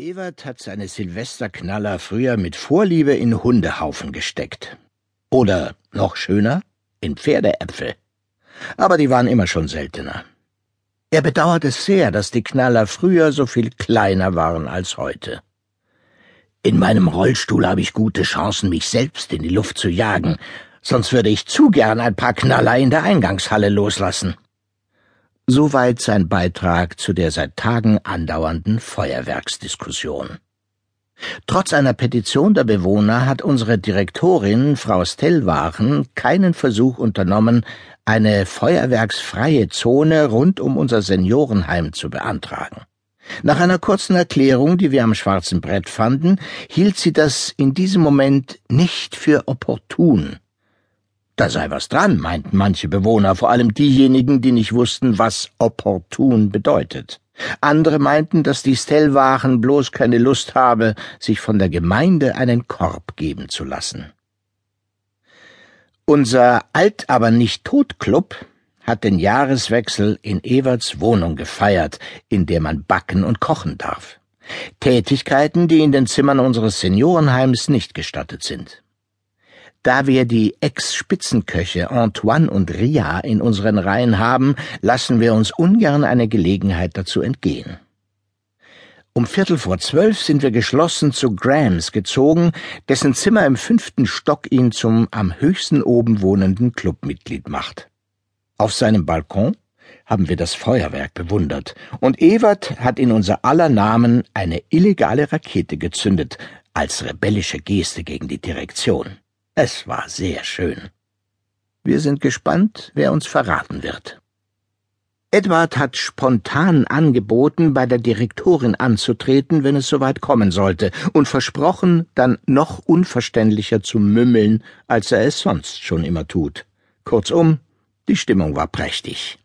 Ewert hat seine Silvesterknaller früher mit Vorliebe in Hundehaufen gesteckt. Oder, noch schöner, in Pferdeäpfel. Aber die waren immer schon seltener. Er bedauert es sehr, dass die Knaller früher so viel kleiner waren als heute. In meinem Rollstuhl habe ich gute Chancen, mich selbst in die Luft zu jagen, sonst würde ich zu gern ein paar Knaller in der Eingangshalle loslassen. Soweit sein Beitrag zu der seit Tagen andauernden Feuerwerksdiskussion. Trotz einer Petition der Bewohner hat unsere Direktorin, Frau Stellwachen, keinen Versuch unternommen, eine feuerwerksfreie Zone rund um unser Seniorenheim zu beantragen. Nach einer kurzen Erklärung, die wir am schwarzen Brett fanden, hielt sie das in diesem Moment nicht für opportun. Da sei was dran, meinten manche Bewohner, vor allem diejenigen, die nicht wussten, was opportun bedeutet. Andere meinten, dass die Stellwachen bloß keine Lust habe, sich von der Gemeinde einen Korb geben zu lassen. Unser Alt aber nicht tot Club hat den Jahreswechsel in Everts Wohnung gefeiert, in der man backen und kochen darf. Tätigkeiten, die in den Zimmern unseres Seniorenheims nicht gestattet sind. Da wir die Ex-Spitzenköche Antoine und Ria in unseren Reihen haben, lassen wir uns ungern eine Gelegenheit dazu entgehen. Um Viertel vor zwölf sind wir geschlossen zu Grams gezogen, dessen Zimmer im fünften Stock ihn zum am höchsten oben wohnenden Clubmitglied macht. Auf seinem Balkon haben wir das Feuerwerk bewundert, und Ewert hat in unser aller Namen eine illegale Rakete gezündet, als rebellische Geste gegen die Direktion. Es war sehr schön. Wir sind gespannt, wer uns verraten wird. Edward hat spontan angeboten, bei der Direktorin anzutreten, wenn es soweit kommen sollte, und versprochen, dann noch unverständlicher zu mümmeln, als er es sonst schon immer tut. Kurzum, die Stimmung war prächtig.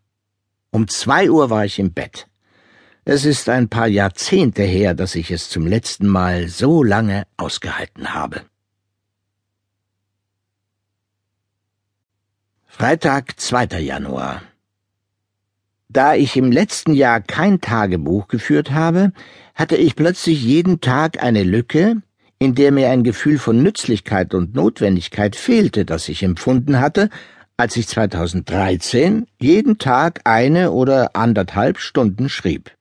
Um zwei Uhr war ich im Bett. Es ist ein paar Jahrzehnte her, dass ich es zum letzten Mal so lange ausgehalten habe. Freitag, 2. Januar. Da ich im letzten Jahr kein Tagebuch geführt habe, hatte ich plötzlich jeden Tag eine Lücke, in der mir ein Gefühl von Nützlichkeit und Notwendigkeit fehlte, das ich empfunden hatte, als ich 2013 jeden Tag eine oder anderthalb Stunden schrieb.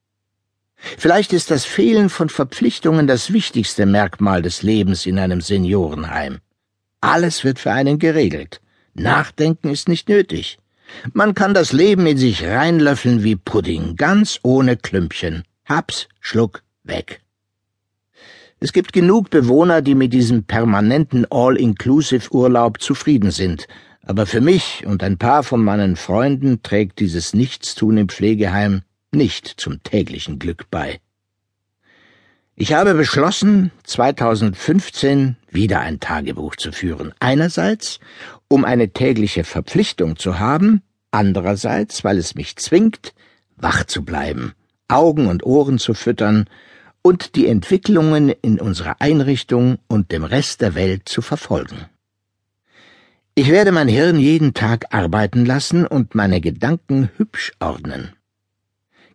Vielleicht ist das Fehlen von Verpflichtungen das wichtigste Merkmal des Lebens in einem Seniorenheim. Alles wird für einen geregelt. Nachdenken ist nicht nötig. Man kann das Leben in sich reinlöffeln wie Pudding, ganz ohne Klümpchen. Haps, Schluck, weg. Es gibt genug Bewohner, die mit diesem permanenten All-Inclusive-Urlaub zufrieden sind, aber für mich und ein paar von meinen Freunden trägt dieses Nichtstun im Pflegeheim nicht zum täglichen Glück bei. Ich habe beschlossen, 2015 wieder ein Tagebuch zu führen. Einerseits, um eine tägliche Verpflichtung zu haben, andererseits, weil es mich zwingt, wach zu bleiben, Augen und Ohren zu füttern und die Entwicklungen in unserer Einrichtung und dem Rest der Welt zu verfolgen. Ich werde mein Hirn jeden Tag arbeiten lassen und meine Gedanken hübsch ordnen.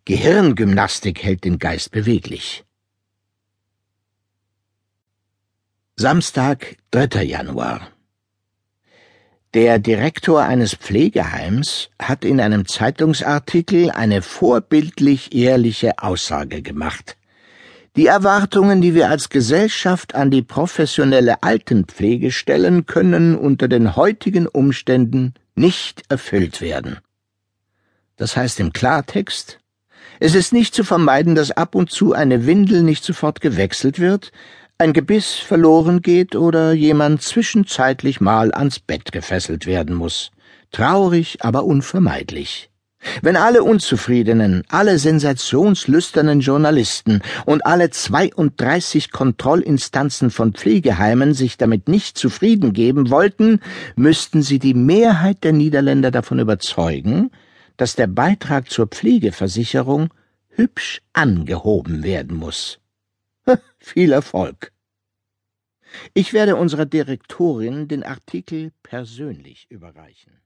Gehirngymnastik hält den Geist beweglich. Samstag, 3. Januar. Der Direktor eines Pflegeheims hat in einem Zeitungsartikel eine vorbildlich ehrliche Aussage gemacht. Die Erwartungen, die wir als Gesellschaft an die professionelle Altenpflege stellen, können unter den heutigen Umständen nicht erfüllt werden. Das heißt im Klartext, es ist nicht zu vermeiden, dass ab und zu eine Windel nicht sofort gewechselt wird, ein Gebiss verloren geht oder jemand zwischenzeitlich mal ans Bett gefesselt werden muss. Traurig, aber unvermeidlich. Wenn alle Unzufriedenen, alle sensationslüsternen Journalisten und alle 32 Kontrollinstanzen von Pflegeheimen sich damit nicht zufrieden geben wollten, müssten sie die Mehrheit der Niederländer davon überzeugen, dass der Beitrag zur Pflegeversicherung hübsch angehoben werden muss. Viel Erfolg. Ich werde unserer Direktorin den Artikel persönlich überreichen.